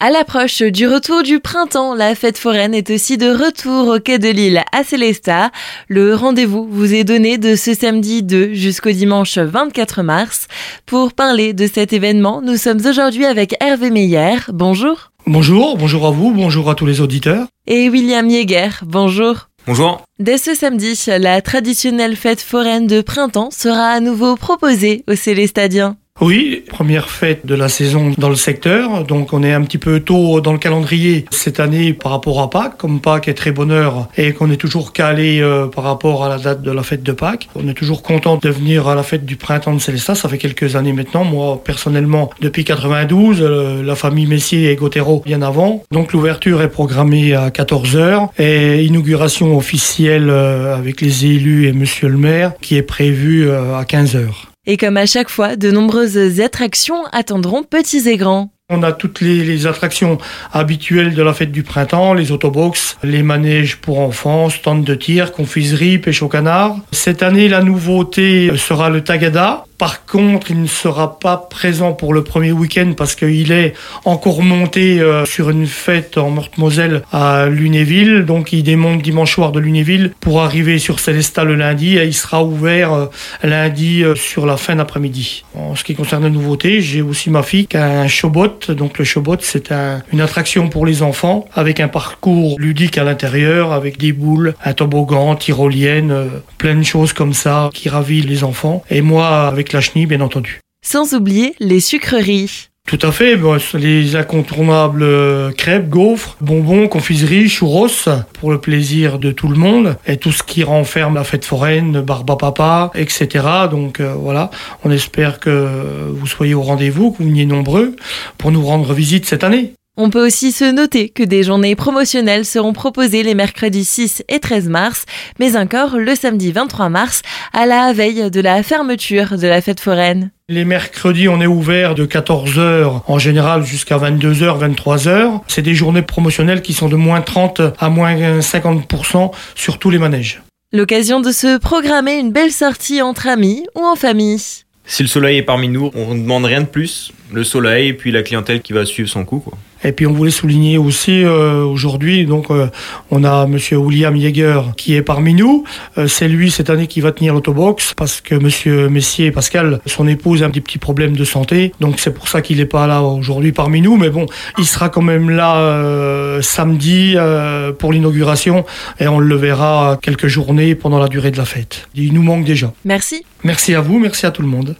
À l'approche du retour du printemps, la fête foraine est aussi de retour au quai de Lille à Célestat. Le rendez-vous vous est donné de ce samedi 2 jusqu'au dimanche 24 mars. Pour parler de cet événement, nous sommes aujourd'hui avec Hervé Meyer. Bonjour. Bonjour, bonjour à vous, bonjour à tous les auditeurs. Et William Yeager. Bonjour. Bonjour. Dès ce samedi, la traditionnelle fête foraine de printemps sera à nouveau proposée au Célestadien. Oui, première fête de la saison dans le secteur, donc on est un petit peu tôt dans le calendrier cette année par rapport à Pâques, comme Pâques est très bonne heure et qu'on est toujours calé euh, par rapport à la date de la fête de Pâques. On est toujours content de venir à la fête du printemps de Célestat, ça fait quelques années maintenant, moi personnellement depuis 92, euh, la famille Messier et Gotero bien avant. Donc l'ouverture est programmée à 14h et inauguration officielle euh, avec les élus et monsieur le maire qui est prévue à 15h. Et comme à chaque fois, de nombreuses attractions attendront petits et grands. On a toutes les, attractions habituelles de la fête du printemps, les autobox, les manèges pour enfants, stands de tir, confiserie, pêche au canard. Cette année, la nouveauté sera le tagada, par contre, il ne sera pas présent pour le premier week-end parce qu'il est encore monté euh, sur une fête en Meurthe-Moselle à Lunéville. Donc il démonte dimanche soir de Lunéville pour arriver sur Célestat le lundi et il sera ouvert euh, lundi euh, sur la fin d'après-midi. En ce qui concerne les nouveautés, j'ai aussi ma fille qui a un showbot. Donc le showbot, c'est une attraction pour les enfants avec un parcours ludique à l'intérieur, avec des boules, un toboggan, tyrolienne, plein de choses comme ça qui ravit les enfants. Et moi, avec la chenille, bien entendu. Sans oublier les sucreries. Tout à fait, les incontournables euh, crêpes, gaufres, bonbons, confiseries, churros, pour le plaisir de tout le monde, et tout ce qui renferme la fête foraine, barba papa, etc. Donc euh, voilà, on espère que vous soyez au rendez-vous, que vous veniez nombreux pour nous rendre visite cette année. On peut aussi se noter que des journées promotionnelles seront proposées les mercredis 6 et 13 mars, mais encore le samedi 23 mars, à la veille de la fermeture de la fête foraine. Les mercredis, on est ouvert de 14h en général jusqu'à 22h, 23h. C'est des journées promotionnelles qui sont de moins 30 à moins 50% sur tous les manèges. L'occasion de se programmer une belle sortie entre amis ou en famille. Si le soleil est parmi nous, on ne demande rien de plus. Le soleil et puis la clientèle qui va suivre son coup. Quoi. Et puis on voulait souligner aussi euh, aujourd'hui, donc euh, on a Monsieur William Yeager qui est parmi nous. Euh, c'est lui cette année qui va tenir l'autobox parce que Monsieur Messier Pascal, son épouse, a un petit, petit problème de santé. Donc c'est pour ça qu'il n'est pas là aujourd'hui parmi nous. Mais bon, il sera quand même là samedi pour l'inauguration et on le verra quelques journées pendant la durée de la fête. Il nous manque déjà. Merci. Merci à vous, merci à tout le monde.